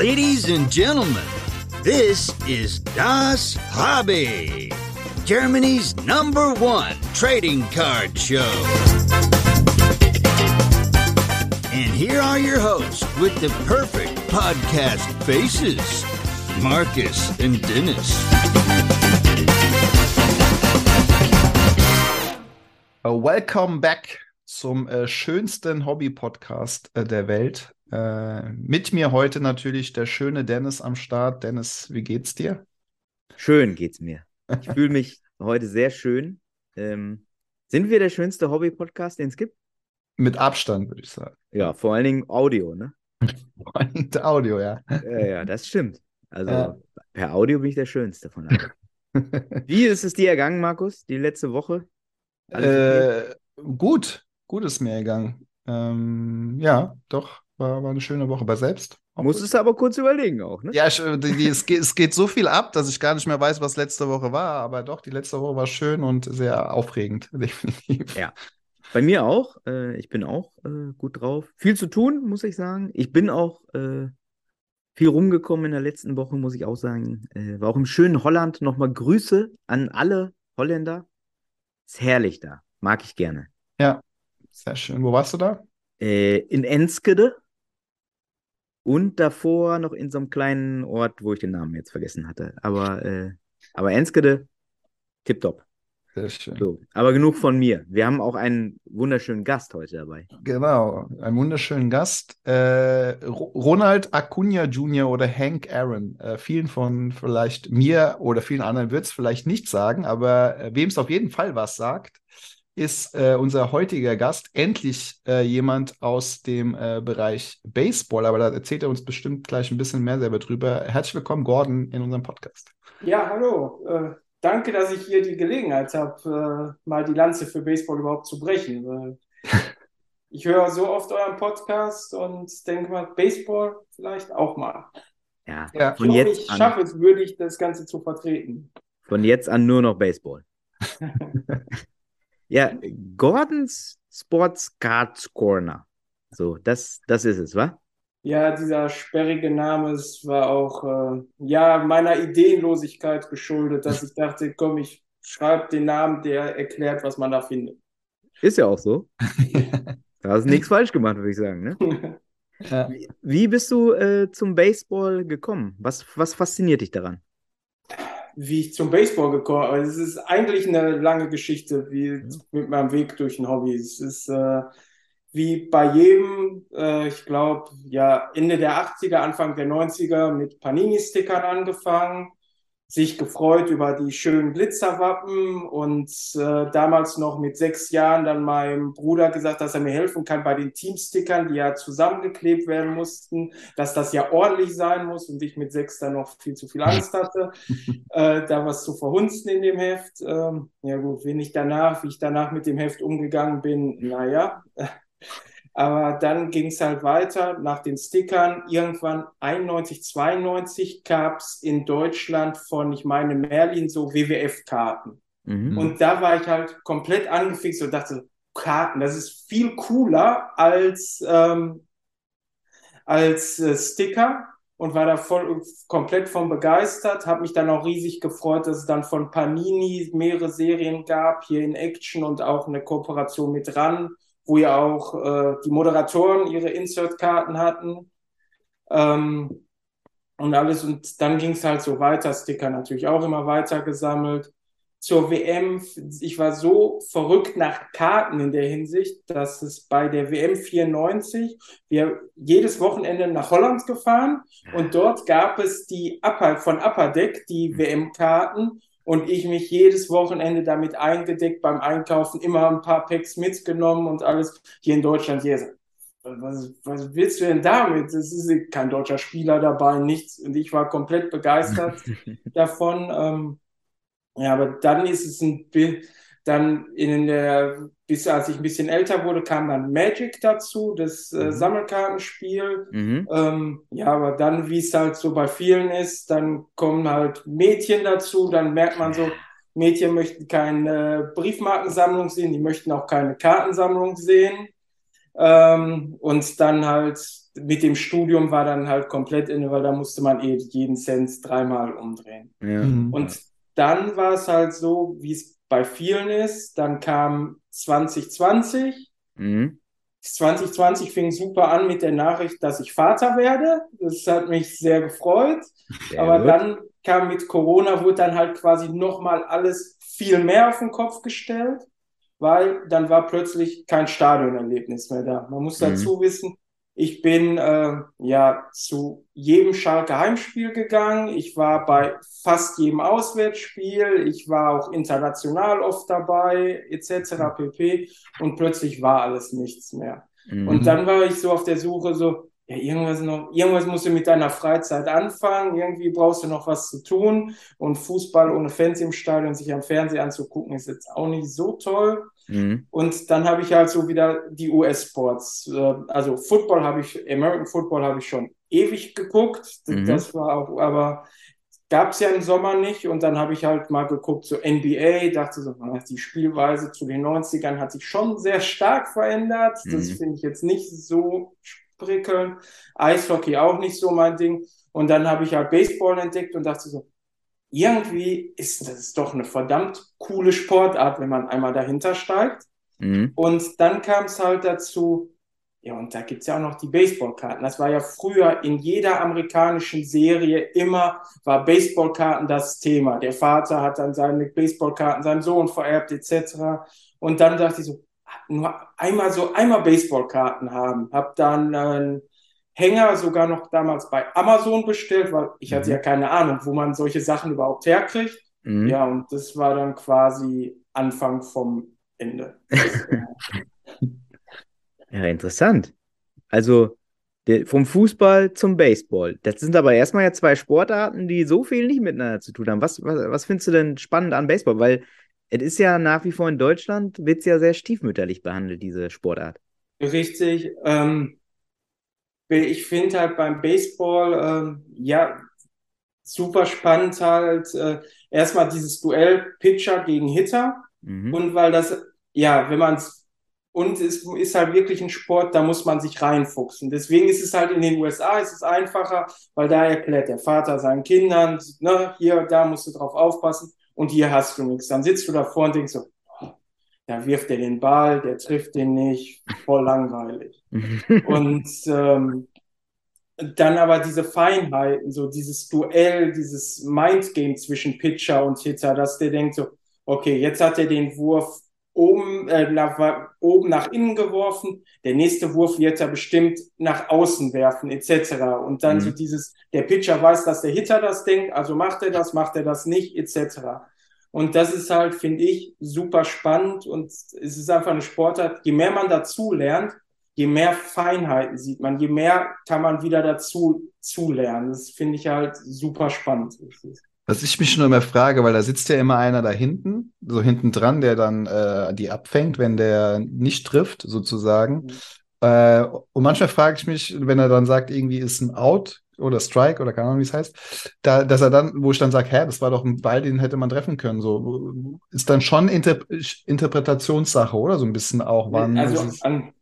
Ladies and gentlemen, this is Das Hobby, Germany's number one trading card show. And here are your hosts with the perfect podcast faces Marcus and Dennis. Welcome back zum äh, schönsten Hobby-Podcast äh, der Welt. Äh, mit mir heute natürlich der schöne Dennis am Start. Dennis, wie geht's dir? Schön geht's mir. Ich fühle mich heute sehr schön. Ähm, sind wir der schönste Hobby-Podcast, den es gibt? Mit Abstand, würde ich sagen. Ja, vor allen Dingen Audio, ne? Vor allen Dingen Audio, ja. Ja, ja, das stimmt. Also Ja. per Audio bin ich der schönste von allen. Wie ist es dir ergangen, Markus, die letzte Woche? Äh, gut, gut ist mir gegangen. Ähm, ja, doch, war, war eine schöne Woche. Bei selbst? Musstest du aber kurz überlegen auch, ne? Ja, ich, äh, die, die, es, geht, es geht so viel ab, dass ich gar nicht mehr weiß, was letzte Woche war. Aber doch, die letzte Woche war schön und sehr aufregend, definitiv. Ja. Bei mir auch. Äh, ich bin auch äh, gut drauf. Viel zu tun, muss ich sagen. Ich bin auch äh, viel rumgekommen in der letzten Woche, muss ich auch sagen. Äh, war auch im schönen Holland. Nochmal Grüße an alle Holländer. Ist herrlich da. Mag ich gerne. Ja, sehr schön. Wo warst du da? Äh, in Enskede. Und davor noch in so einem kleinen Ort, wo ich den Namen jetzt vergessen hatte. Aber, äh, aber Enskede, tipptopp. Sehr schön. So, aber genug von mir. Wir haben auch einen wunderschönen Gast heute dabei. Genau, einen wunderschönen Gast. Äh, Ro- Ronald Acuna Jr. oder Hank Aaron. Äh, vielen von vielleicht mir oder vielen anderen wird es vielleicht nicht sagen, aber äh, wem es auf jeden Fall was sagt, ist äh, unser heutiger Gast. Endlich äh, jemand aus dem äh, Bereich Baseball, aber da erzählt er uns bestimmt gleich ein bisschen mehr selber drüber. Herzlich willkommen, Gordon, in unserem Podcast. Ja, hallo. Äh, danke, dass ich hier die Gelegenheit habe, äh, mal die Lanze für Baseball überhaupt zu brechen. Weil ich höre so oft euren Podcast und denke mal, Baseball vielleicht auch mal. Ja, Ja. Ich von hoffe, jetzt ich an, schaffe es würdig, das Ganze zu vertreten. von jetzt an nur noch Baseball. Ja, Gordons Sports Cards Corner. So, das, das ist es, wa? Ja, dieser sperrige Name, es war auch äh, ja meiner Ideenlosigkeit geschuldet, dass ich dachte, komm, ich schreibe den Namen, der erklärt, was man da findet. Ist ja auch so. Da hast du nichts falsch gemacht, würde ich sagen, ne? Ja. Wie bist du äh, zum Baseball gekommen? Was, was fasziniert dich daran? Wie ich zum Baseball gekommen bin. Es ist eigentlich eine lange Geschichte, wie mit meinem Weg durch ein Hobby. Es ist äh, wie bei jedem, äh, ich glaube, ja, Ende der 80er, Anfang der 90er mit Panini-Stickern angefangen, sich gefreut über die schönen Glitzerwappen und äh, damals noch mit sechs Jahren dann meinem Bruder gesagt, dass er mir helfen kann bei den Teamstickern, die ja zusammengeklebt werden mussten, dass das ja ordentlich sein muss und ich mit sechs dann noch viel zu viel Angst hatte äh, da was zu verhunzen in dem Heft. Ähm, ja gut, wenn ich danach, wie ich danach mit dem Heft umgegangen bin, naja. Aber dann ging es halt weiter nach den Stickern. Irgendwann 91, 92 gab es in Deutschland von, ich meine, Merlin so WWF-Karten. Mhm. Und da war ich halt komplett angefixt und dachte, Karten, das ist viel cooler als, ähm, als äh, Sticker und war da voll komplett von begeistert. Habe mich dann auch riesig gefreut, dass es dann von Panini mehrere Serien gab, hier in Action und auch eine Kooperation mit RAN, wo ja auch äh, die Moderatoren ihre Insert-Karten hatten. Ähm, und alles. Und dann ging es halt so weiter, Sticker natürlich auch immer weiter gesammelt zur WM. Ich war so verrückt nach Karten in der Hinsicht, dass es bei der WM 94 wir jedes Wochenende nach Holland gefahren und dort gab es die Upper, von Upper Deck die WM-Karten und ich mich jedes Wochenende damit eingedeckt beim Einkaufen, immer ein paar Packs mitgenommen und alles hier in Deutschland. Hier, was, was willst du denn damit? Es ist kein deutscher Spieler dabei, nichts. Und ich war komplett begeistert davon. Ähm, ja, aber dann ist es ein Bild, dann in der, bis als ich ein bisschen älter wurde, kam dann Magic dazu, das äh, Mhm. Sammelkartenspiel. Mhm. Ähm, ja, aber dann, wie es halt so bei vielen ist, dann kommen halt Mädchen dazu, dann merkt man so, Mädchen möchten keine Briefmarkensammlung sehen, die möchten auch keine Kartensammlung sehen. Ähm, und dann halt mit dem Studium war dann halt komplett inne, weil da musste man eh jeden Cent dreimal umdrehen. Ja. Mhm. Und dann war es halt so, wie es bei vielen ist. Dann kam 2020. Mhm. 2020 fing super an mit der Nachricht, dass ich Vater werde. Das hat mich sehr gefreut. Sehr Aber gut. dann kam mit Corona, wurde dann halt quasi nochmal alles viel mehr auf den Kopf gestellt, weil dann war plötzlich kein Stadionerlebnis mehr da. Man muss Mhm. dazu wissen, ich bin äh, ja zu jedem Schalke Heimspiel gegangen. Ich war bei fast jedem Auswärtsspiel. Ich war auch international oft dabei, etc. pp. Und plötzlich war alles nichts mehr. Mhm. Und dann war ich so auf der Suche, so, ja, irgendwas noch, irgendwas musst du mit deiner Freizeit anfangen, irgendwie brauchst du noch was zu tun. Und Fußball ohne Fans im Stadion, sich am Fernseher anzugucken, ist jetzt auch nicht so toll. Mhm. Und dann habe ich halt so wieder die US-Sports. äh, Also Football habe ich, American Football habe ich schon ewig geguckt. Mhm. Das war auch, aber gab es ja im Sommer nicht. Und dann habe ich halt mal geguckt, so NBA, dachte so, die Spielweise zu den 90ern hat sich schon sehr stark verändert. Das Mhm. finde ich jetzt nicht so prickelnd. Eishockey auch nicht so mein Ding. Und dann habe ich halt Baseball entdeckt und dachte so, irgendwie ist das doch eine verdammt coole Sportart, wenn man einmal dahinter steigt. Mhm. Und dann kam es halt dazu, ja, und da gibt's ja auch noch die Baseballkarten. Das war ja früher in jeder amerikanischen Serie immer, war Baseballkarten das Thema. Der Vater hat dann seine Baseballkarten seinem Sohn vererbt, etc. Und dann dachte ich so, nur einmal so, einmal Baseballkarten haben. Hab dann einen Hänger sogar noch damals bei Amazon bestellt, weil ich hatte Mhm. ja keine Ahnung, wo man solche Sachen überhaupt herkriegt. Mhm. Ja, und das war dann quasi Anfang vom Ende. Ja, interessant. Also vom Fußball zum Baseball. Das sind aber erstmal ja zwei Sportarten, die so viel nicht miteinander zu tun haben. Was, was, was findest du denn spannend an Baseball? Weil es ist ja nach wie vor in Deutschland, wird es ja sehr stiefmütterlich behandelt, diese Sportart. Richtig. Ähm, ich finde halt beim Baseball, ähm, ja, super spannend halt äh, erstmal dieses Duell Pitcher gegen Hitter. Mhm. Und weil das, ja, wenn man es, und es ist halt wirklich ein Sport, da muss man sich reinfuchsen. Deswegen ist es halt in den USA, ist es einfacher, weil da erklärt der Vater seinen Kindern, ne, hier, da musst du drauf aufpassen und hier hast du nichts. Dann sitzt du davor und denkst so, da wirft er den Ball, der trifft den nicht, voll langweilig. Und ähm, dann aber diese Feinheiten, so dieses Duell, dieses Mindgame zwischen Pitcher und Hitter, dass der denkt so, okay, jetzt hat er den Wurf oben, äh, nach, oben nach innen geworfen, der nächste Wurf wird er bestimmt nach außen werfen, etc. Und dann Mhm. so dieses, der Pitcher weiß, dass der Hitter das denkt, also macht er das, macht er das nicht, etc. Und das ist halt, finde ich, super spannend und es ist einfach eine Sportart, je mehr man dazu lernt, je mehr Feinheiten sieht man, je mehr kann man wieder dazu zulernen. Das finde ich halt super spannend. Was ich mich schon immer frage, weil da sitzt ja immer einer da hinten, so hinten dran, der dann äh, die abfängt, wenn der nicht trifft, sozusagen. Äh, und manchmal frage ich mich, wenn er dann sagt, irgendwie ist ein Out oder Strike oder keine Ahnung, wie es heißt, da, dass er dann, wo ich dann sage, hä, das war doch ein Ball, den hätte man treffen können. So ist dann schon Inter Interpretationssache, oder? So ein bisschen auch, wann Also an,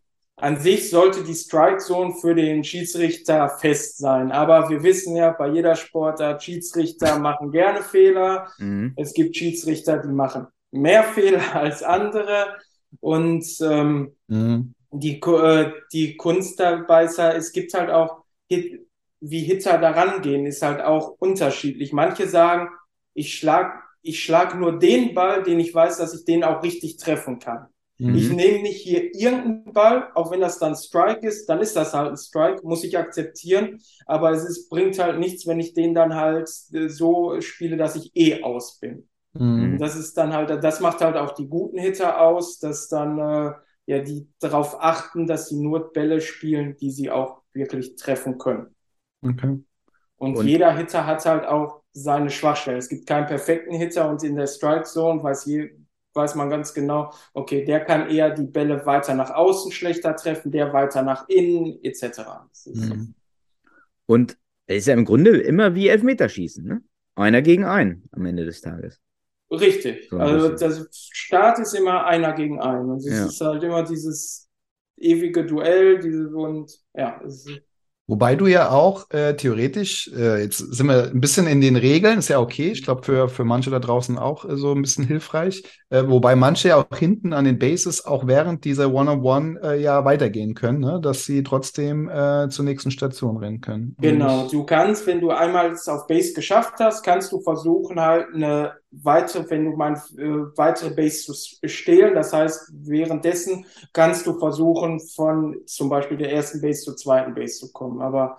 an sich sollte die Strike Zone für den Schiedsrichter fest sein. Aber wir wissen ja, bei jeder Sportart, Schiedsrichter machen gerne Fehler. Mhm. Es gibt Schiedsrichter, die machen mehr Fehler als andere. Und ähm, Mhm. die, äh, die Kunst dabei ist es gibt halt auch, wie Hitter da rangehen, ist halt auch unterschiedlich. Manche sagen, ich schlag, ich schlag nur den Ball, den ich weiß, dass ich den auch richtig treffen kann. Ich Mhm. nehme nicht hier irgendeinen Ball, auch wenn das dann Strike ist, dann ist das halt ein Strike, muss ich akzeptieren. Aber es ist, bringt halt nichts, wenn ich den dann halt äh, so spiele, dass ich eh aus bin. Mhm. Das ist dann halt, das macht halt auch die guten Hitter aus, dass dann äh, ja die darauf achten, dass sie nur Bälle spielen, die sie auch wirklich treffen können. Okay. Und, Und- jeder Hitter hat halt auch seine Schwachstellen. Es gibt keinen perfekten Hitter und in der Strike Zone weiß je, weiß man ganz genau, okay, der kann eher die Bälle weiter nach außen schlechter treffen, der weiter nach innen, etc. Mhm. Und es ist ja im Grunde immer wie Elfmeterschießen, ne? Einer gegen einen am Ende des Tages. Richtig. So also der Start ist immer einer gegen einen. Und es Ja. ist halt immer dieses ewige Duell, diese und ja, es ist, Wobei du ja auch äh, theoretisch, äh, jetzt sind wir ein bisschen in den Regeln, ist ja okay. Ich glaube, für, für manche da draußen auch äh, so ein bisschen hilfreich. Äh, wobei manche ja auch hinten an den Bases auch während dieser One-on-One äh, ja weitergehen können, ne? dass sie trotzdem äh, zur nächsten Station rennen können. Genau, du kannst, wenn du einmal es auf Base geschafft hast, kannst du versuchen, halt eine weitere, wenn du mal äh, weitere Base zu stehlen. Das heißt, währenddessen kannst du versuchen, von zum Beispiel der ersten Base zur zweiten Base zu kommen. Aber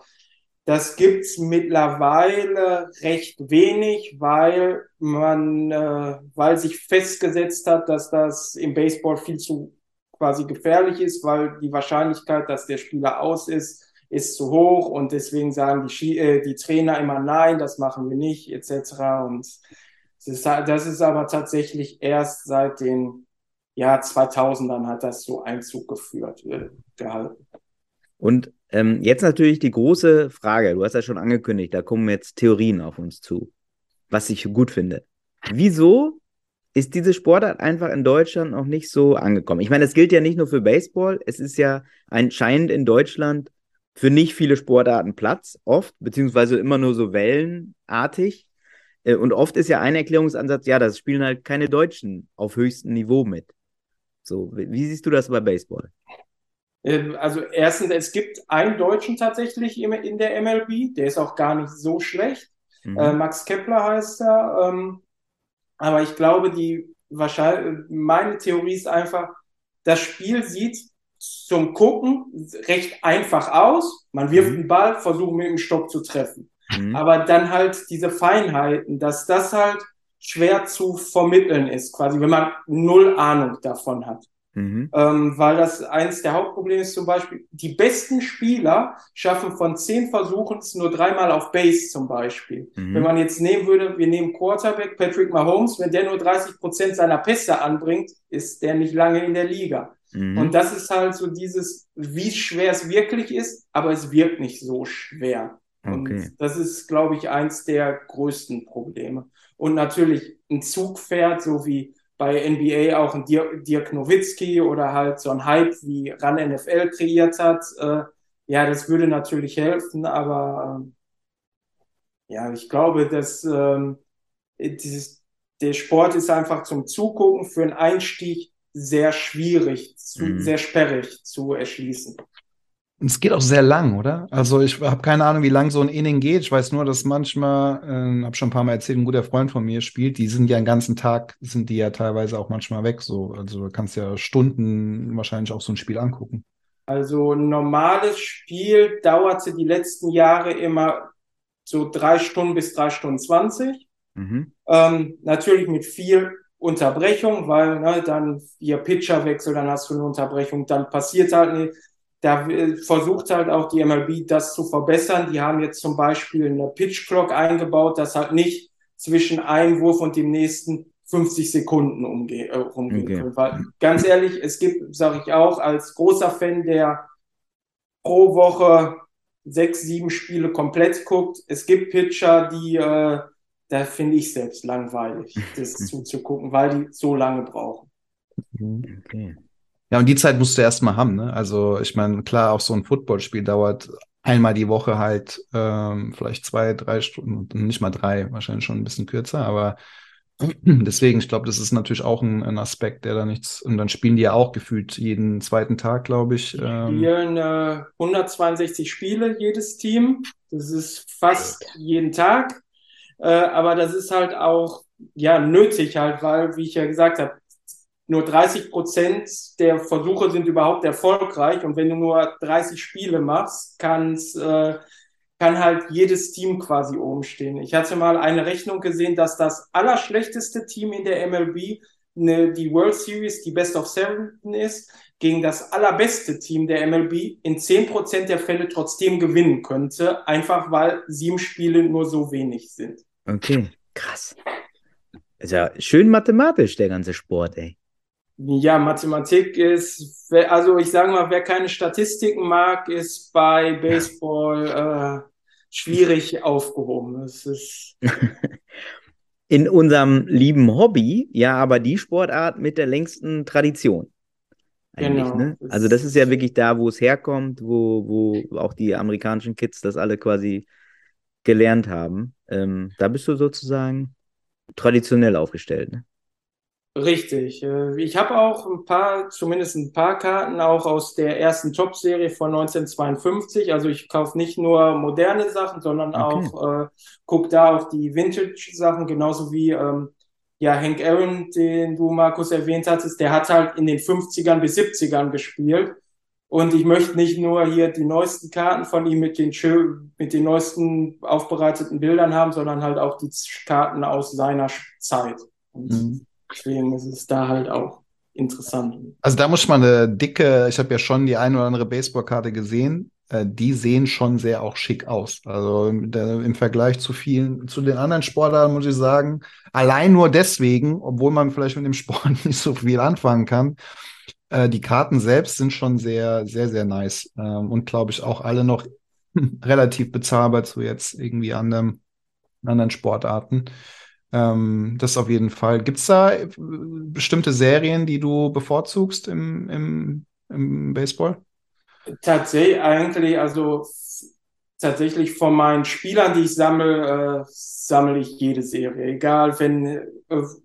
das gibt's mittlerweile recht wenig, weil man, äh, weil sich festgesetzt hat, dass das im Baseball viel zu quasi gefährlich ist, weil die Wahrscheinlichkeit, dass der Spieler aus ist, ist zu hoch und deswegen sagen die, äh, die Trainer immer nein, das machen wir nicht, etc. Und das ist aber tatsächlich erst seit den ja, 2000ern hat das so Einzug geführt, äh, gehalten. Und ähm, jetzt natürlich die große Frage, du hast ja schon angekündigt, da kommen jetzt Theorien auf uns zu, was ich gut finde. Wieso ist diese Sportart einfach in Deutschland noch nicht so angekommen? Ich meine, es gilt ja nicht nur für Baseball, es ist ja anscheinend in Deutschland für nicht viele Sportarten Platz, oft, beziehungsweise immer nur so wellenartig. Äh, und oft ist ja ein Erklärungsansatz, ja, das spielen halt keine Deutschen auf höchstem Niveau mit. So, wie siehst du das bei Baseball? Ähm, also erstens, es gibt einen Deutschen tatsächlich in der MLB, der ist auch gar nicht so schlecht. Mhm. Äh, Max Kepler heißt er. Ähm, aber ich glaube, die wahrscheinlich, meine Theorie ist einfach, das Spiel sieht zum Gucken recht einfach aus. Man wirft mhm. den Ball, versucht mit dem Stock zu treffen. Mhm. Aber dann halt diese Feinheiten, dass das halt schwer zu vermitteln ist, quasi, wenn man null Ahnung davon hat. Mhm. Ähm, weil das eins der Hauptprobleme ist zum Beispiel, die besten Spieler schaffen von zehn Versuchen es nur dreimal auf Base zum Beispiel. Mhm. Wenn man jetzt nehmen würde, wir nehmen Quarterback Patrick Mahomes, wenn der nur 30 Prozent seiner Pässe anbringt, ist der nicht lange in der Liga. Mhm. Und das ist halt so dieses, wie schwer es wirklich ist, aber es wirkt nicht so schwer. Okay. Und das ist, glaube ich, eins der größten Probleme. Und natürlich ein Zugpferd, so wie bei NBA auch ein Dirk, Dirk Nowitzki oder halt so ein Hype wie RAN NFL kreiert hat. Äh, ja, das würde natürlich helfen, aber äh, ja, ich glaube, dass ähm, dieses, der Sport ist einfach zum Zugucken für einen Einstieg sehr schwierig, zu, mhm. sehr sperrig zu erschließen. Es geht auch sehr lang, oder? Also ich habe keine Ahnung, wie lang so ein Inning geht. Ich weiß nur, dass manchmal, äh, habe schon ein paar Mal erzählt, ein guter Freund von mir spielt. Die sind ja den ganzen Tag, sind die ja teilweise auch manchmal weg. So, also du kannst ja Stunden wahrscheinlich auch so ein Spiel angucken. Also ein normales Spiel dauerte die letzten Jahre immer so drei Stunden bis drei Stunden zwanzig. Mhm. Ähm, natürlich mit viel Unterbrechung, weil ne, dann ihr Pitcher wechselt, dann hast du eine Unterbrechung, dann passiert halt nicht da versucht halt auch die MLB das zu verbessern. Die haben jetzt zum Beispiel eine Pitch Clock eingebaut, dass halt nicht zwischen einem Wurf und dem nächsten 50 Sekunden umge äh, rumgehen okay. können. Weil ganz ehrlich, es gibt, sage ich auch, als großer Fan, der pro Woche sechs, sieben Spiele komplett guckt, es gibt Pitcher, die, äh, da finde ich selbst langweilig, das zuzugucken, weil die so lange brauchen. Okay. Ja, und die Zeit musst du erstmal haben, ne? Also, ich meine, klar, auch so ein Footballspiel dauert einmal die Woche halt ähm, vielleicht zwei, drei Stunden, nicht mal drei, wahrscheinlich schon ein bisschen kürzer, aber deswegen, ich glaube, das ist natürlich auch ein, ein, Aspekt, der da nichts, und dann spielen die ja auch gefühlt jeden zweiten Tag, glaube ich. Ähm. Spielen äh, 162 Spiele jedes Team. Das ist fast jeden Tag. Äh, aber das ist halt auch ja nötig halt, weil, wie ich ja gesagt habe, nur 30 Prozent der Versuche sind überhaupt erfolgreich. Und wenn du nur 30 Spiele machst, kann's, äh, kann halt jedes Team quasi oben stehen. Ich hatte mal eine Rechnung gesehen, dass das allerschlechteste Team in der MLB ne, die World Series, die Best of Seven ist, gegen das allerbeste Team der MLB in 10 Prozent der Fälle trotzdem gewinnen könnte, einfach weil sieben Spiele nur so wenig sind. Okay, krass. Ist ja schön mathematisch, der ganze Sport, ey. Ja, Mathematik ist, also ich sage mal, wer keine Statistiken mag, ist bei Baseball äh, schwierig aufgehoben. Es ist In unserem lieben Hobby, ja, aber die Sportart mit der längsten Tradition. eigentlich. Genau. Ne? Das- Also das ist ja wirklich da, wo es herkommt, wo, wo auch die amerikanischen Kids das alle quasi gelernt haben. Ähm, da bist du sozusagen traditionell aufgestellt. Ne? Richtig. Äh, Ich habe auch ein paar, zumindest ein paar Karten auch aus der ersten Top-Serie von 1952. Also ich kaufe nicht nur moderne Sachen, sondern Okay. auch, äh, gucke da auch die Vintage-Sachen, genauso wie ähm, ja, Hank Aaron, den du, Markus, erwähnt hattest, der hat halt in den 50ern bis 70ern gespielt. Und ich möchte nicht nur hier die neuesten Karten von ihm mit den mit den neuesten aufbereiteten Bildern haben, sondern halt auch die Karten aus seiner Zeit. Mhm. Deswegen ist es da halt auch interessant. Also da muss man eine dicke, ich habe ja schon die eine oder andere Baseballkarte gesehen, äh, die sehen schon sehr auch schick aus. Also da, im Vergleich zu vielen, zu den anderen Sportarten muss ich sagen, allein nur deswegen, obwohl man vielleicht mit dem Sport nicht so viel anfangen kann, äh, die Karten selbst sind schon sehr, sehr, sehr nice ähm, und glaube ich auch alle noch relativ bezahlbar zu jetzt irgendwie anderen, anderen Sportarten. Ähm, das auf jeden Fall. Gibt es da äh, bestimmte Serien, die du bevorzugst im, im, im Baseball? Tatsächlich, eigentlich, also tatsächlich von meinen Spielern, die ich sammle, äh, sammle ich jede Serie. Egal, wenn äh,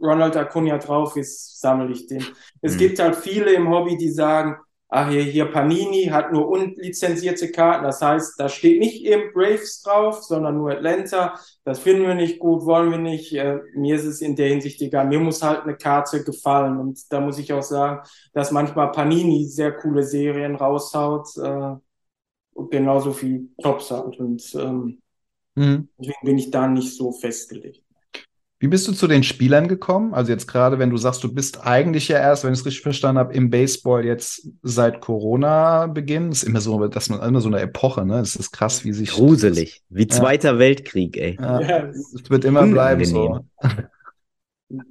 Ronald Acuna drauf ist, sammle ich den. Es Mhm. gibt halt viele im Hobby, die sagen, ah, hier, hier Panini hat nur unlizenzierte Karten. Das heißt, da steht nicht eben Braves drauf, sondern nur Atlanta. Das finden wir nicht gut, wollen wir nicht. Äh, mir ist es in der Hinsicht egal. Mir muss halt eine Karte gefallen. Und da muss ich auch sagen, dass manchmal Panini sehr coole Serien raushaut. Äh, und genauso wie Tops halt. Und ähm, Mhm. deswegen bin ich da nicht so festgelegt. Wie bist du zu den Spielern gekommen? Also jetzt gerade, wenn du sagst, du bist eigentlich ja erst, wenn ich es richtig verstanden habe, im Baseball jetzt seit Corona-Beginn. Ist immer so, dass man immer so eine Epoche, ne? Es ist krass, wie sich Gruselig. Wie Zweiter Weltkrieg, ey. Ja, Ja. es wird immer bleiben so.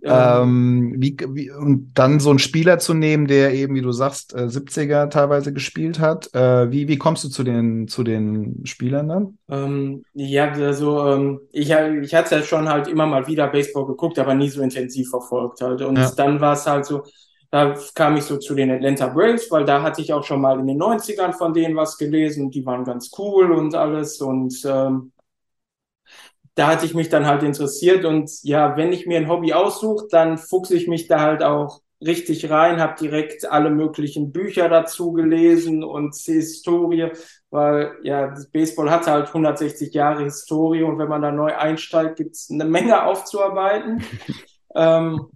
Ähm, Ähm, wie, wie, und dann so einen Spieler zu nehmen, der eben, wie du sagst, äh, 70er teilweise gespielt hat. Äh, wie, wie kommst du zu den, zu den Spielern dann? Ähm, ja, also ähm, ich, ich hatte ja schon halt immer mal wieder Baseball geguckt, aber nie so intensiv verfolgt halt. Und Ja. dann war es halt so, da kam ich so zu den Atlanta Braves, weil da hatte ich auch schon mal in den 90ern von denen was gelesen und die waren ganz cool und alles. Und ähm, da hatte ich mich dann halt interessiert. Und ja, wenn ich mir ein Hobby aussuche, dann fuchse ich mich da halt auch richtig rein, habe direkt alle möglichen Bücher dazu gelesen und die Historie, weil ja, das Baseball hat halt 160 Jahre Historie und wenn man da neu einsteigt, gibt's eine Menge aufzuarbeiten. ähm,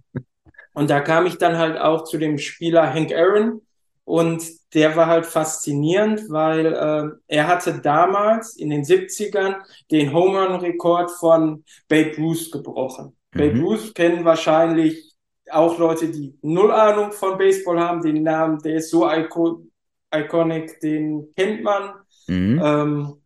und da kam ich dann halt auch zu dem Spieler Hank Aaron und der war halt faszinierend, weil äh, er hatte damals in den 70ern den Home Run Rekord von Babe Ruth gebrochen. Babe Mhm. Ruth kennen wahrscheinlich auch Leute, die null Ahnung von Baseball haben. Den Namen, der ist so icon iconic, den kennt man. Mhm. Ähm,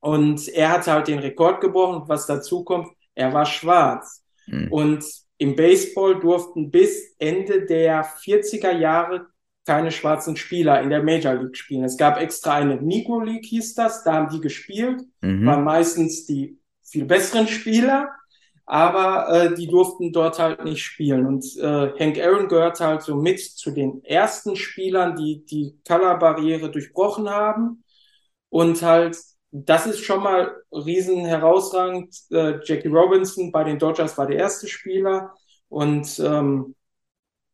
und er hatte halt den Rekord gebrochen. Was dazu kommt, er war schwarz. Mhm. Und im Baseball durften bis Ende der 40er Jahre keine schwarzen Spieler in der Major League spielen. Es gab extra eine Negro League, hieß das, da haben die gespielt, waren Mhm. meistens die viel besseren Spieler, aber äh, die durften dort halt nicht spielen. Und äh, Hank Aaron gehört halt so mit zu den ersten Spielern, die die Color-Barriere durchbrochen haben. Und halt, das ist schon mal riesen herausragend. Äh, Jackie Robinson bei den Dodgers war der erste Spieler. Und ähm,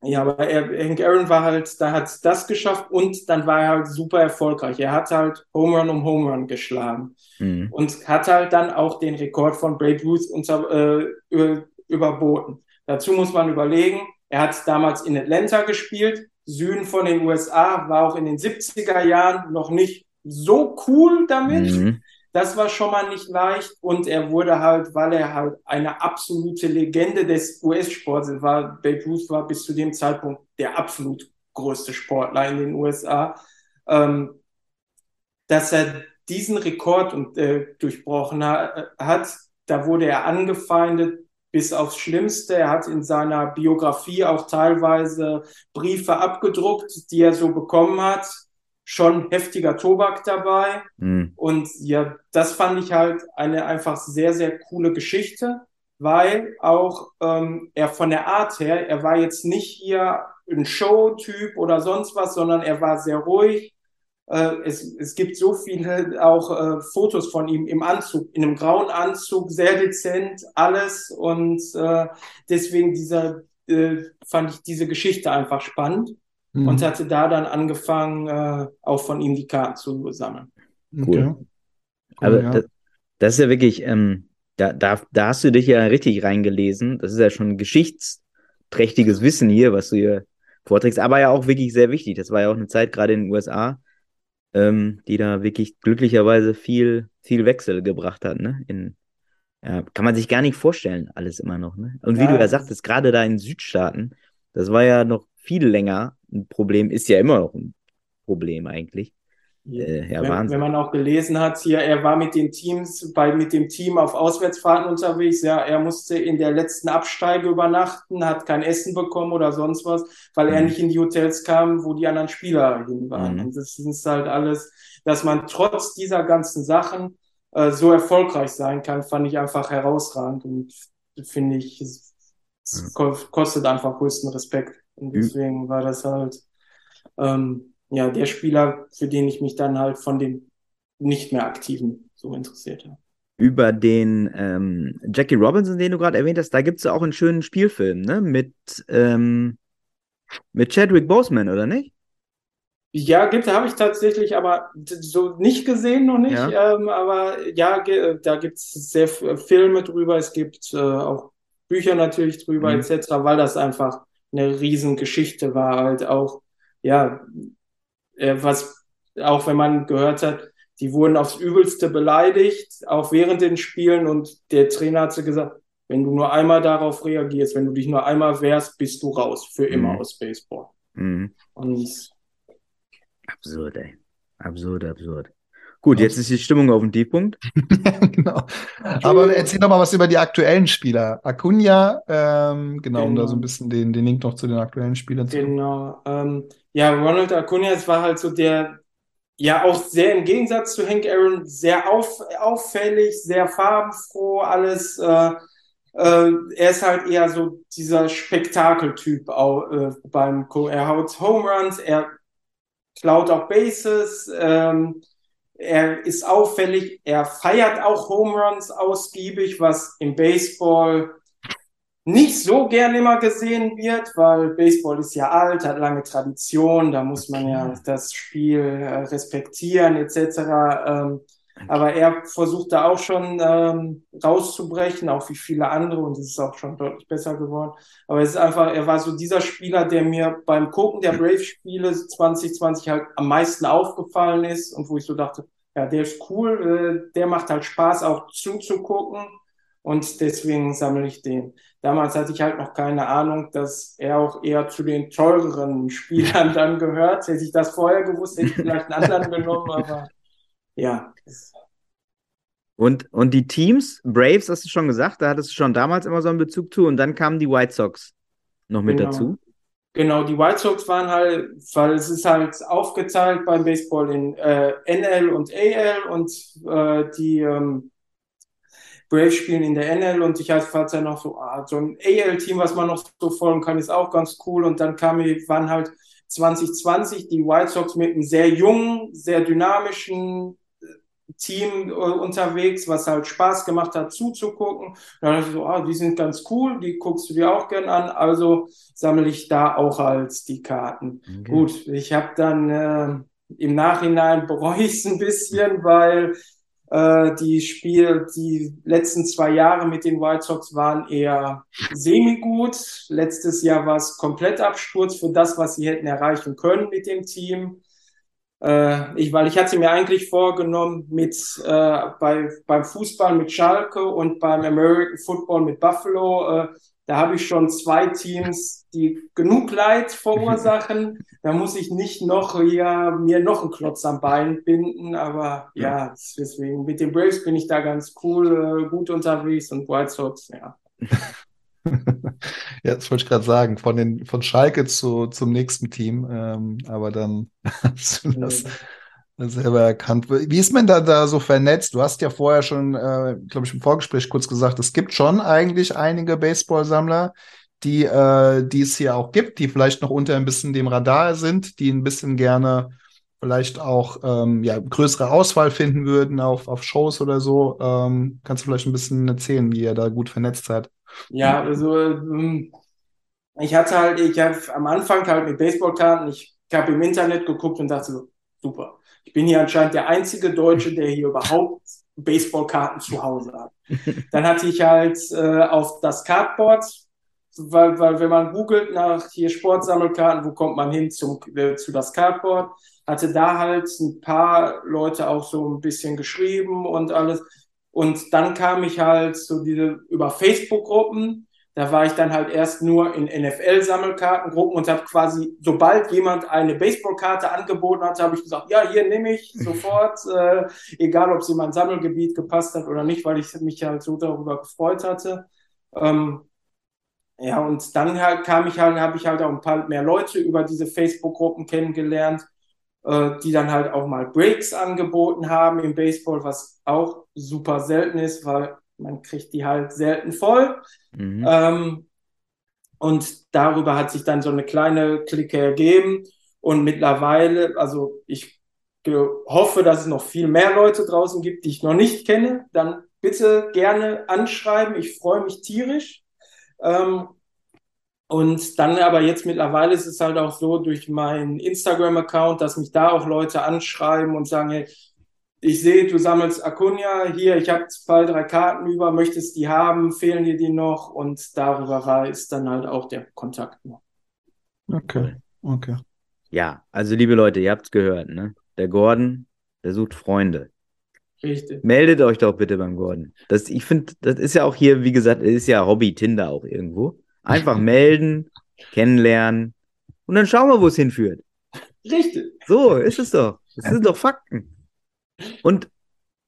ja, aber er, Hank Aaron war halt, da hat das geschafft und dann war er halt super erfolgreich. Er hat halt Home Run um Home Run geschlagen Mhm. und hat halt dann auch den Rekord von Babe Ruth unter, äh, über, überboten. Dazu muss man überlegen, er hat damals in Atlanta gespielt, Süden von den USA, war auch in den 70er Jahren noch nicht so cool damit. Mhm. Das war schon mal nicht leicht und er wurde halt, weil er halt eine absolute Legende des US-Sports war. Babe Ruth war bis zu dem Zeitpunkt der absolut größte Sportler in den USA, ähm, dass er diesen Rekord und, äh, durchbrochen ha hat. Da wurde er angefeindet bis aufs Schlimmste. Er hat in seiner Biografie auch teilweise Briefe abgedruckt, die er so bekommen hat. Schon heftiger Tobak dabei. Mhm. Und ja, das fand ich halt eine einfach sehr, sehr coole Geschichte. weil auch ähm, er von der Art her, er war jetzt nicht hier ein Show-Typ oder sonst was, sondern er war sehr ruhig. Äh, es, es gibt so viele auch äh, Fotos von ihm im Anzug, in einem grauen Anzug, sehr dezent, alles. Und äh, deswegen dieser, äh, fand ich diese Geschichte einfach spannend mhm. und hatte da dann angefangen, äh, auch von ihm die Karten zu sammeln. Cool. Okay. Aber ja. das, das, ist ja wirklich, ähm, da, da, da hast du dich ja richtig reingelesen. Das ist ja schon geschichtsträchtiges Wissen hier, was du hier vorträgst, aber ja auch wirklich sehr wichtig. Das war ja auch eine Zeit gerade in den USA, ähm, die da wirklich glücklicherweise viel, viel Wechsel gebracht hat, ne? In, ja, kann man sich gar nicht vorstellen, alles immer noch, ne? Und wie ja, du ja sagtest, gerade da in Südstaaten, das war ja noch viel länger ein Problem, ist ja immer noch ein Problem eigentlich. Äh, ja, wenn, Wahnsinn. wenn man auch gelesen hat, hier, er war mit den Teams, bei, mit dem Team auf Auswärtsfahrten unterwegs, ja, er musste in der letzten Absteige übernachten, hat kein Essen bekommen oder sonst was, weil mhm. er nicht in die Hotels kam, wo die anderen Spieler hin waren. Mhm. Und das ist halt alles, dass man trotz dieser ganzen Sachen äh, so erfolgreich sein kann, fand ich einfach herausragend und finde ich, es, es mhm. kostet einfach größten Respekt. Und deswegen war das halt, ähm, ja, der Spieler, für den ich mich dann halt von den nicht mehr aktiven so interessiert habe. Über den ähm, Jackie Robinson, den du gerade erwähnt hast, da gibt es auch einen schönen Spielfilm, ne? Mit, ähm, mit Chadwick Boseman, oder nicht? Ja, gibt, habe ich tatsächlich, aber so nicht gesehen noch nicht. Ja. Ähm, aber ja, da gibt es sehr Filme drüber, es gibt äh, auch Bücher natürlich drüber, mhm. etc., weil das einfach eine Riesengeschichte war, halt auch, ja, äh, was auch wenn man gehört hat, die wurden aufs Übelste beleidigt, auch während den Spielen und der Trainer hat sie gesagt, wenn du nur einmal darauf reagierst, wenn du dich nur einmal wehrst, bist du raus, für immer mhm. aus Baseball. Mhm. Und absurd, ey. Absurd, absurd. Gut, jetzt ist die Stimmung auf dem Tiefpunkt. genau. Aber erzähl doch mal was über die aktuellen Spieler. Acuna, ähm, genau, genau, um da so ein genau. bisschen den, den Link noch zu den aktuellen Spielern zu Genau. Ähm, ja, Ronald Acuna, es war halt so der, ja auch sehr im Gegensatz zu Hank Aaron, sehr auf, auffällig, sehr farbenfroh, alles. Äh, äh, er ist halt eher so dieser Spektakeltyp auch, äh, beim Er haut Home Runs, er klaut auch Bases. Ähm, er ist auffällig, er feiert auch Home Runs ausgiebig, was im Baseball nicht so gern immer gesehen wird, weil Baseball ist ja alt, hat lange Tradition, da muss man ja das Spiel äh, respektieren etc. Aber er versucht da auch schon ähm, rauszubrechen, auch wie viele andere, und es ist auch schon deutlich besser geworden. Aber es ist einfach, er war so dieser Spieler, der mir beim Gucken der Brave-Spiele 2020 halt am meisten aufgefallen ist und wo ich so dachte, ja, der ist cool, äh, der macht halt Spaß auch zuzugucken und deswegen sammle ich den. Damals hatte ich halt noch keine Ahnung, dass er auch eher zu den teureren Spielern dann gehört. Hätte ich das vorher gewusst, hätte ich vielleicht einen anderen genommen, aber ja. Und, und die Teams, Braves, hast du schon gesagt, da hattest du schon damals immer so einen Bezug zu und dann kamen die White Sox noch mit genau. dazu. Genau, die White Sox waren halt, weil es ist halt aufgeteilt beim Baseball in äh, NL und AL und äh, die ähm, Braves spielen in der NL und ich hatte ja noch so, ah, so ein AL-Team, was man noch so folgen kann, ist auch ganz cool. Und dann kam, waren halt 2020 die White Sox mit einem sehr jungen, sehr dynamischen Team äh, unterwegs, was halt Spaß gemacht hat zuzugucken. dann dachte ich so, ah, die sind ganz cool, die guckst du dir auch gern an. Also sammle ich da auch als die Karten. Okay. Gut, ich habe dann äh, im Nachhinein bereue ich es ein bisschen, weil äh, die Spiel, die letzten zwei Jahre mit den White Sox waren eher semi-gut. Letztes Jahr war es komplett Absturz für das, was sie hätten erreichen können mit dem Team. Äh, ich, weil ich hatte mir eigentlich vorgenommen, mit äh, bei, beim Fußball mit Schalke und beim American Football mit Buffalo äh, da habe ich schon zwei Teams, die genug Leid verursachen. da muss ich nicht noch hier mir noch einen Klotz am Bein binden. Aber ja, ja deswegen mit den Braves bin ich da ganz cool, äh, gut unterwegs und White Sox, ja. ja, das wollte ich gerade sagen. Von, den, von Schalke zu, zum nächsten Team. Ähm, aber dann hast du das selber erkannt. Wie ist man da, da so vernetzt? Du hast ja vorher schon, äh, glaube ich, im Vorgespräch kurz gesagt, es gibt schon eigentlich einige Baseball-Sammler, die, äh, die es hier auch gibt, die vielleicht noch unter ein bisschen dem Radar sind, die ein bisschen gerne vielleicht auch ähm, ja, größere Auswahl finden würden auf, auf Shows oder so. Ähm, kannst du vielleicht ein bisschen erzählen, wie ihr da gut vernetzt seid? Ja, also ähm, ich hatte halt, ich habe am Anfang halt mit Baseballkarten, ich habe im Internet geguckt und dachte so, super. Ich bin hier anscheinend der einzige Deutsche, der hier überhaupt Baseballkarten zu Hause hat. Dann hatte ich halt äh, auf das Cardboard, weil, weil wenn man googelt nach hier Sportsammelkarten, wo kommt man hin zum, äh, zu das Cardboard, hatte da halt ein paar Leute auch so ein bisschen geschrieben und alles. Und dann kam ich halt so diese über Facebook-Gruppen da war ich dann halt erst nur in NFL-Sammelkartengruppen und habe quasi, sobald jemand eine Baseballkarte angeboten hat, habe ich gesagt, ja, hier nehme ich sofort, äh, egal ob sie in mein Sammelgebiet gepasst hat oder nicht, weil ich mich halt so darüber gefreut hatte. Ähm, ja, und dann halt kam ich halt, habe ich halt auch ein paar mehr Leute über diese Facebook-Gruppen kennengelernt, die dann halt auch mal Breaks angeboten haben im Baseball, was auch super selten ist, weil man kriegt die halt selten voll. Mhm. Ähm, und darüber hat sich dann so eine kleine Clique ergeben. Und mittlerweile, also ich hoffe, dass es noch viel mehr Leute draußen gibt, die ich noch nicht kenne. Dann bitte gerne anschreiben. Ich freue mich tierisch. Ähm, und dann aber jetzt mittlerweile ist es halt auch so durch meinen Instagram-Account, dass mich da auch Leute anschreiben und sagen, hey, ich sehe, du sammelst Acuna, hier, ich habe zwei, drei Karten über, möchtest die haben, fehlen dir die noch und darüber war ist dann halt auch der Kontakt noch. Okay, okay. Ja, also liebe Leute, ihr habt es gehört, ne? Der Gordon, der sucht Freunde. Richtig. Meldet euch doch bitte beim Gordon. Das, ich finde, das ist ja auch hier, wie gesagt, ist ja Hobby Tinder auch irgendwo. Einfach melden, kennenlernen und dann schauen wir, wo es hinführt. Richtig. So ist es doch. Das sind doch Fakten. Und,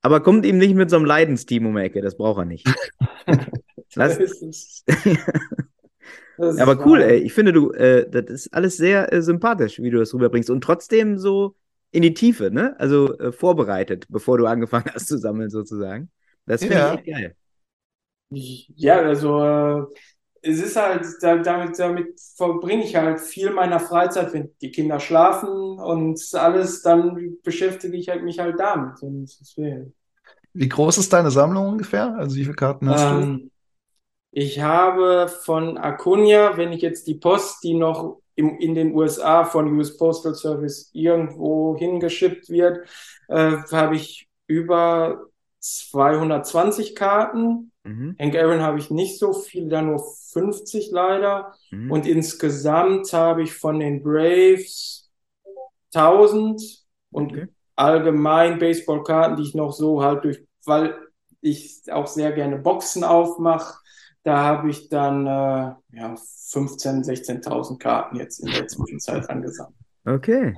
aber kommt ihm nicht mit so einem Leidensteam um die Ecke, das braucht er nicht. Lass, aber cool, ey. Ich finde, du, äh, das ist alles sehr äh, sympathisch, wie du das rüberbringst. Und trotzdem so in die Tiefe, ne? Also äh, vorbereitet, bevor du angefangen hast zu sammeln, sozusagen. Das finde ja. ich geil. Ja, also äh, es ist halt, damit, damit verbringe ich halt viel meiner Freizeit, wenn die Kinder schlafen und alles, dann beschäftige ich halt mich halt damit. Und deswegen. Wie groß ist deine Sammlung ungefähr? Also wie viele Karten hast ähm, du? Ich habe von Acuna, wenn ich jetzt die Post, die noch im, in den USA von US Postal Service irgendwo hingeschippt wird, äh, habe ich über 220 Karten. Mhm. Hank Aaron habe ich nicht so viel, da nur 50 leider. Mhm. Und insgesamt habe ich von den Braves 1000 und okay. allgemein Baseballkarten, die ich noch so halt durch, weil ich auch sehr gerne Boxen aufmache. Da habe ich dann äh, ja, 15.000, 16.000 Karten jetzt in der Zwischenzeit angesammelt. Okay.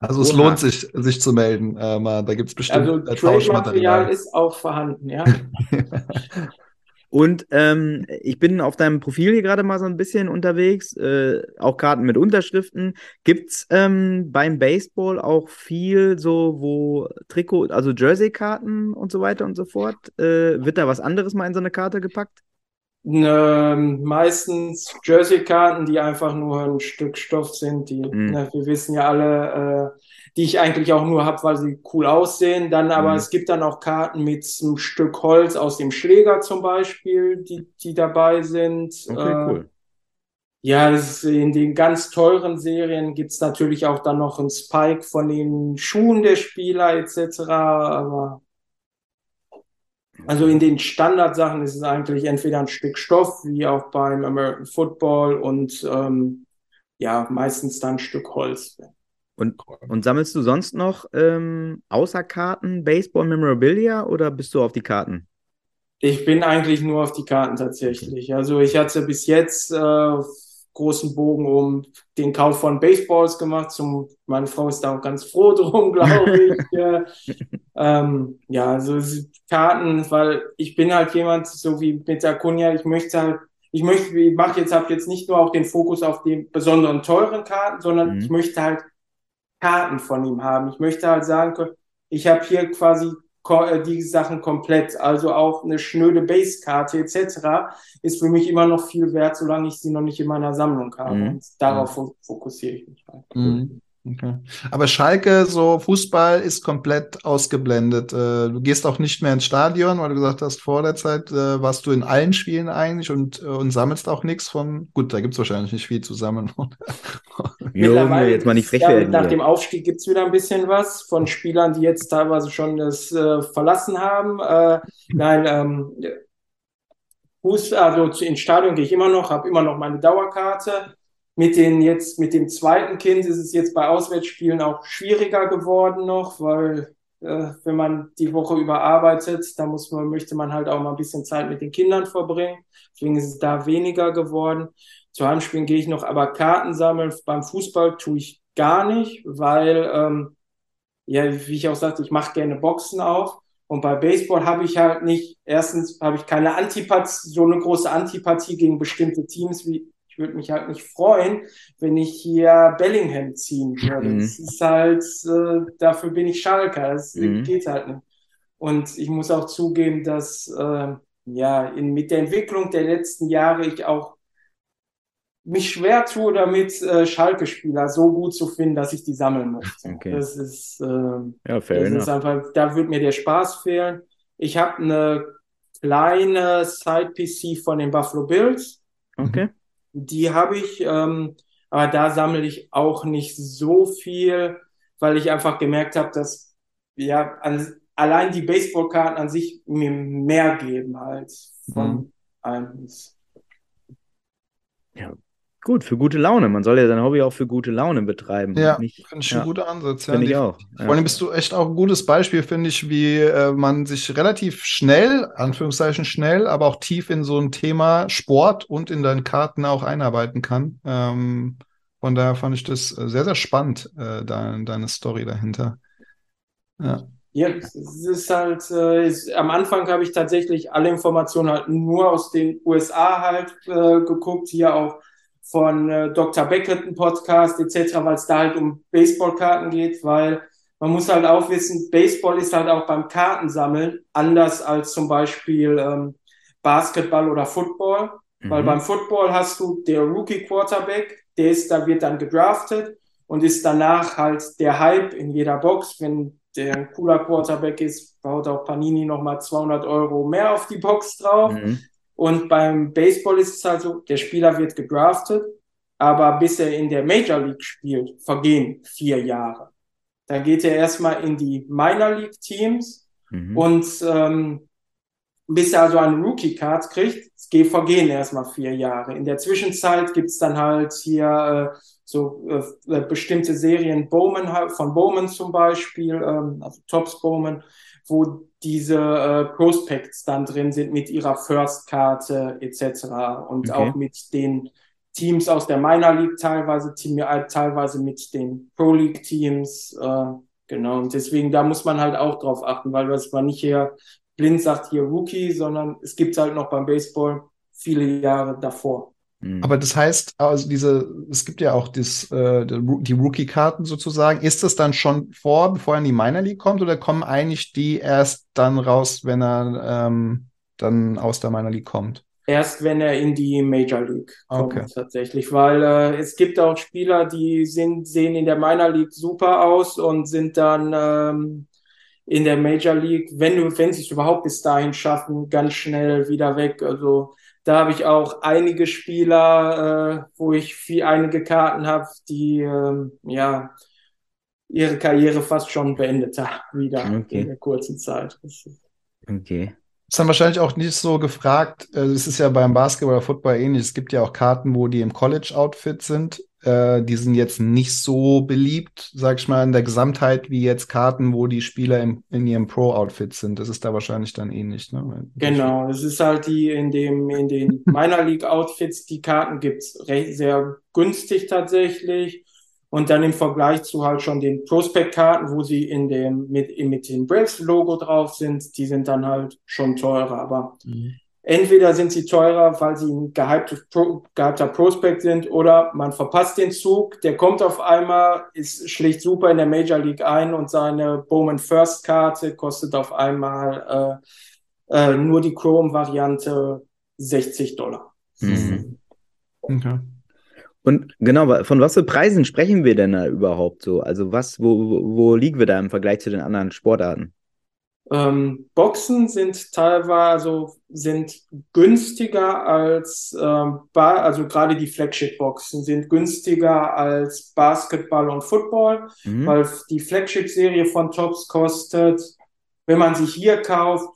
Also es Oha. lohnt sich, sich zu melden. Äh, da gibt es bestimmt also, äh, Trade-Material ist auch vorhanden, ja. Und ähm, ich bin auf deinem Profil hier gerade mal so ein bisschen unterwegs, äh, auch Karten mit Unterschriften. Gibt's ähm, beim Baseball auch viel so, wo Trikot, also Jersey-Karten und so weiter und so fort? Äh, wird da was anderes mal in so eine Karte gepackt? Ähm, meistens Jersey-Karten, die einfach nur ein Stück Stoff sind. Die, mhm. ne, wir wissen ja alle, äh, die ich eigentlich auch nur habe, weil sie cool aussehen. Dann aber mhm. es gibt dann auch Karten mit einem Stück Holz aus dem Schläger zum Beispiel, die, die dabei sind. Okay, äh, cool. Ja, in den ganz teuren Serien gibt's natürlich auch dann noch einen Spike von den Schuhen der Spieler etc. Aber also in den Standardsachen ist es eigentlich entweder ein Stück Stoff, wie auch beim American Football und ähm, ja, meistens dann ein Stück Holz. Und, und sammelst du sonst noch ähm, außer Karten Baseball Memorabilia oder bist du auf die Karten? Ich bin eigentlich nur auf die Karten tatsächlich. Also ich hatte bis jetzt äh, großen Bogen um den Kauf von Baseballs gemacht. Zum, meine Frau ist da auch ganz froh drum, glaube ich. ja, ähm, ja, also Karten, weil ich bin halt jemand, so wie mit der Kunja, ich möchte halt, ich möchte, ich mache jetzt, habe jetzt nicht nur auch den Fokus auf die besonderen teuren Karten, sondern mhm. ich möchte halt Karten von ihm haben. Ich möchte halt sagen können, ich habe hier quasi die Sachen komplett, also auch eine schnöde Basekarte etc. ist für mich immer noch viel wert, solange ich sie noch nicht in meiner Sammlung habe. Mhm. Und darauf fokussiere ich mich halt. Mhm. Okay. Aber Schalke, so Fußball ist komplett ausgeblendet. Äh, du gehst auch nicht mehr ins Stadion, weil du gesagt hast, vor der Zeit äh, warst du in allen Spielen eigentlich und, äh, und sammelst auch nichts von. Gut, da gibt es wahrscheinlich nicht viel zu sammeln. Mittlerweile, jetzt mal nicht frech werden. Nach dem Aufstieg gibt es wieder ein bisschen was von Spielern, die jetzt teilweise schon das äh, verlassen haben. Äh, nein, ähm, Fuß, also ins Stadion gehe ich immer noch, habe immer noch meine Dauerkarte mit den jetzt, mit dem zweiten Kind ist es jetzt bei Auswärtsspielen auch schwieriger geworden noch, weil äh, wenn man die Woche überarbeitet, da muss man, möchte man halt auch mal ein bisschen Zeit mit den Kindern verbringen. Deswegen ist es da weniger geworden. Zu Heimspielen gehe ich noch, aber Karten sammeln beim Fußball tue ich gar nicht, weil, ähm, ja, wie ich auch sagte, ich mache gerne Boxen auch. Und bei Baseball habe ich halt nicht, erstens habe ich keine Antipathie, so eine große Antipathie gegen bestimmte Teams wie würde mich halt nicht freuen, wenn ich hier Bellingham ziehen würde. Mhm. Das ist halt, äh, dafür bin ich Schalker. Das mhm. geht halt nicht. Und ich muss auch zugeben, dass äh, ja in, mit der Entwicklung der letzten Jahre ich auch mich schwer tue, damit äh, Schalke-Spieler so gut zu finden, dass ich die sammeln möchte. Okay. Das ist, äh, ja, fair das ist einfach, da wird mir der Spaß fehlen. Ich habe eine kleine Side-PC von den Buffalo Bills. Okay. Die habe ich, ähm, aber da sammle ich auch nicht so viel, weil ich einfach gemerkt habe, dass ja an, allein die Baseballkarten an sich mir mehr geben als von mhm. einem. Ja, Gut, für gute Laune. Man soll ja sein Hobby auch für gute Laune betreiben. Ja, finde ich ja. ein guter Ansatz. Ja, finde ich auch. Ja. Vor allem bist du echt auch ein gutes Beispiel, finde ich, wie äh, man sich relativ schnell, Anführungszeichen schnell, aber auch tief in so ein Thema Sport und in deinen Karten auch einarbeiten kann. Ähm, von daher fand ich das äh, sehr, sehr spannend, äh, deine, deine Story dahinter. Ja. Ja, es ist halt, äh, ist, am Anfang habe ich tatsächlich alle Informationen halt nur aus den USA halt äh, geguckt, hier auch von äh, Dr. Beckett ein Podcast etc., weil es da halt um Baseballkarten geht, weil man muss halt auch wissen, Baseball ist halt auch beim Kartensammeln anders als zum Beispiel ähm, Basketball oder Football, mhm. weil beim Football hast du der Rookie Quarterback, der ist, da wird dann gedraftet und ist danach halt der Hype in jeder Box, wenn der ein cooler Quarterback ist, baut auch Panini nochmal 200 Euro mehr auf die Box drauf. Mhm. Und beim Baseball ist es halt so, der Spieler wird gedraftet, aber bis er in der Major League spielt, vergehen vier Jahre. Dann geht er erstmal in die Minor League Teams mhm. und ähm, bis er also eine Rookie-Card kriegt, es vergehen erstmal vier Jahre. In der Zwischenzeit gibt's dann halt hier äh, so äh, bestimmte Serien Bowman von Bowman zum Beispiel, ähm, also Tops Bowman, wo diese äh, Prospects dann drin sind mit ihrer First-Karte etc. Und okay. auch mit den Teams aus der Minor League teilweise, äh, teilweise mit den Pro League Teams. Äh, genau, und deswegen, da muss man halt auch drauf achten, weil das war nicht hier blind sagt hier Rookie, sondern es gibt halt noch beim Baseball viele Jahre davor. Mhm. Aber das heißt, also diese, es gibt ja auch das, äh, die Rookie-Karten sozusagen. Ist das dann schon vor, bevor er in die Minor League kommt, oder kommen eigentlich die erst dann raus, wenn er ähm, dann aus der Minor League kommt? Erst wenn er in die Major League kommt, okay. tatsächlich. Weil äh, es gibt auch Spieler, die sind, sehen in der Minor League super aus und sind dann ähm, in der Major League, wenn du, wenn sie es überhaupt bis dahin schaffen, ganz schnell wieder weg. Also da habe ich auch einige Spieler, äh, wo ich viel, einige Karten habe, die äh, ja ihre Karriere fast schon beendet haben, wieder okay. in der kurzen Zeit. Okay. ist dann wahrscheinlich auch nicht so gefragt. Es äh, ist ja beim Basketball oder Football ähnlich. Es gibt ja auch Karten, wo die im College-Outfit sind. Äh, die sind jetzt nicht so beliebt, sag ich mal, in der Gesamtheit wie jetzt Karten, wo die Spieler im, in ihrem Pro-Outfit sind. Das ist da wahrscheinlich dann ähnlich. Ne? Genau, es ist halt die in dem in den Minor League Outfits, die Karten gibt's recht sehr günstig tatsächlich. Und dann im Vergleich zu halt schon den Prospect-Karten, wo sie in dem mit, mit dem Braves-Logo drauf sind, die sind dann halt schon teurer. Aber mhm Entweder sind sie teurer, weil sie ein gehypter Prospect sind, oder man verpasst den Zug, der kommt auf einmal, ist, schlägt super in der Major League ein und seine Bowman First Karte kostet auf einmal äh, äh, nur die Chrome-Variante 60 Dollar. Mhm. Okay. Und genau, von was für Preisen sprechen wir denn da überhaupt so? Also was, wo, wo, wo liegen wir da im Vergleich zu den anderen Sportarten? Ähm, Boxen sind teilweise also sind günstiger als ähm, also gerade die Flagship-Boxen sind günstiger als Basketball und Football, mhm. weil die Flagship-Serie von Tops kostet, wenn man sie hier kauft,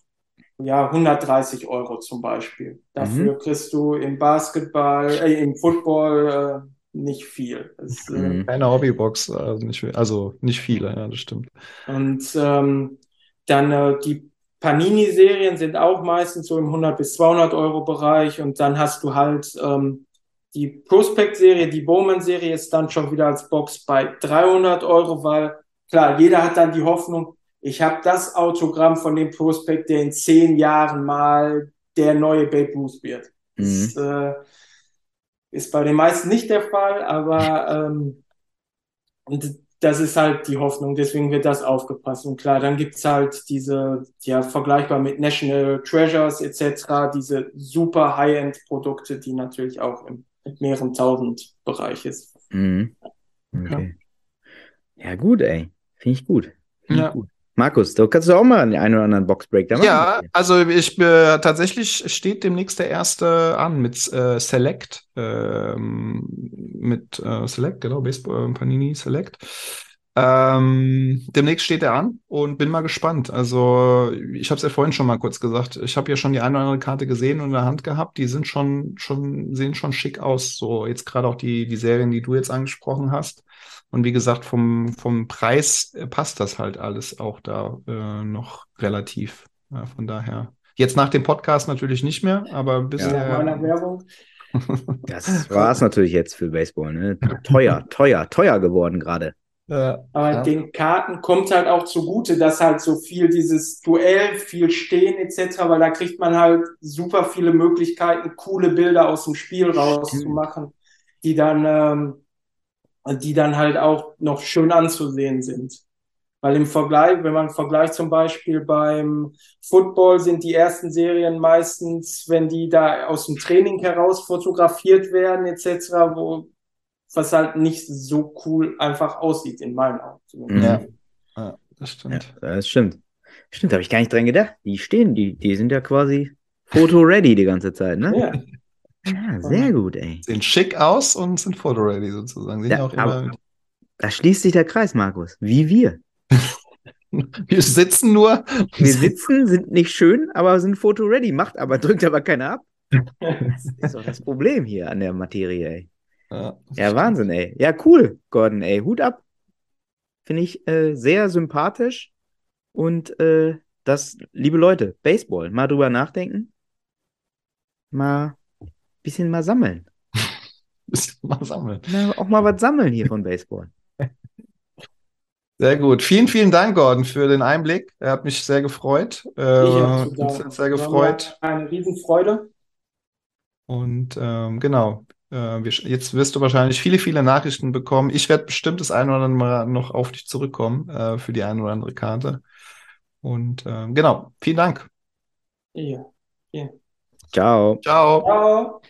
ja 130 Euro zum Beispiel. Dafür mhm. kriegst du im Basketball, äh, im Football äh, nicht viel. Das, äh, mhm. Keine Hobbybox, also nicht, also nicht viele, ja, das stimmt. Und ähm, dann äh, die Panini-Serien sind auch meistens so im 100 bis 200 Euro Bereich und dann hast du halt ähm, die Prospect-Serie, die Bowman-Serie ist dann schon wieder als Box bei 300 Euro, weil klar, jeder hat dann die Hoffnung, ich habe das Autogramm von dem Prospect, der in zehn Jahren mal der neue Babe Ruth wird. Mhm. Das äh, ist bei den meisten nicht der Fall, aber ähm, und das ist halt die Hoffnung, deswegen wird das aufgepasst. Und klar, dann gibt's halt diese, ja, vergleichbar mit National Treasures etc., diese super High-End-Produkte, die natürlich auch im mehreren tausend Bereich ist. Mhm. Okay. Ja. ja. gut, ey. Finde ich gut. Find ja. Ich gut. Markus, du kannst auch mal einen oder anderen Boxbreak machen. Ja, also ich äh, tatsächlich steht demnächst der erste an mit äh, Select, ähm, mit äh, Select, genau, Baseball äh, Panini Select. Ähm, demnächst steht er an und bin mal gespannt. Also ich habe es ja vorhin schon mal kurz gesagt. Ich habe ja schon die eine oder andere Karte gesehen und in der Hand gehabt. Die sind schon, schon sehen schon schick aus. So jetzt gerade auch die die Serien, die du jetzt angesprochen hast. Und wie gesagt, vom, vom Preis äh, passt das halt alles auch da äh, noch relativ. Ja, von daher. Jetzt nach dem Podcast natürlich nicht mehr, aber bisher. Ja, meiner Werbung. Das war es natürlich jetzt für Baseball. Ne? Teuer, teuer, teuer geworden gerade. Ja, aber ja. den Karten kommt halt auch zugute, dass halt so viel dieses Duell, viel Stehen etc., weil da kriegt man halt super viele Möglichkeiten, coole Bilder aus dem Spiel rauszumachen, die dann ähm, die dann halt auch noch schön anzusehen sind. Weil im Vergleich, wenn man vergleicht zum Beispiel beim Football sind die ersten Serien meistens, wenn die da aus dem Training heraus fotografiert werden etc., wo was halt nicht so cool einfach aussieht in meinen Augen. Ja, ja das stimmt. Ja, das stimmt. Stimmt, habe ich gar nicht dran gedacht. Die stehen, die, die sind ja quasi Foto-ready die ganze Zeit, ne? Ja. Ja, sehr gut, ey. Sehen schick aus und sind photo-ready sozusagen. Sehen ja, auch immer da schließt sich der Kreis, Markus. Wie wir. wir sitzen nur. Wir sitzen, sind nicht schön, aber sind photo-ready. Macht aber, drückt aber keiner ab. Das ist doch das Problem hier an der Materie, ey. Ja, ja Wahnsinn, ey. Ja, cool, Gordon, ey. Hut ab. Finde ich äh, sehr sympathisch. Und äh, das, liebe Leute, Baseball, mal drüber nachdenken. Mal bisschen mal sammeln. bisschen mal sammeln. Na, auch mal was sammeln hier von Baseball. Sehr gut. Vielen, vielen Dank, Gordon, für den Einblick. Er hat mich sehr gefreut. Äh, ich habe sehr gefreut. Eine Riesenfreude. Und ähm, genau. Äh, wir, jetzt wirst du wahrscheinlich viele, viele Nachrichten bekommen. Ich werde bestimmt das eine oder andere Mal noch auf dich zurückkommen äh, für die eine oder andere Karte. Und ähm, genau. Vielen Dank. Ja. ja. Ciao. Ciao. Ciao.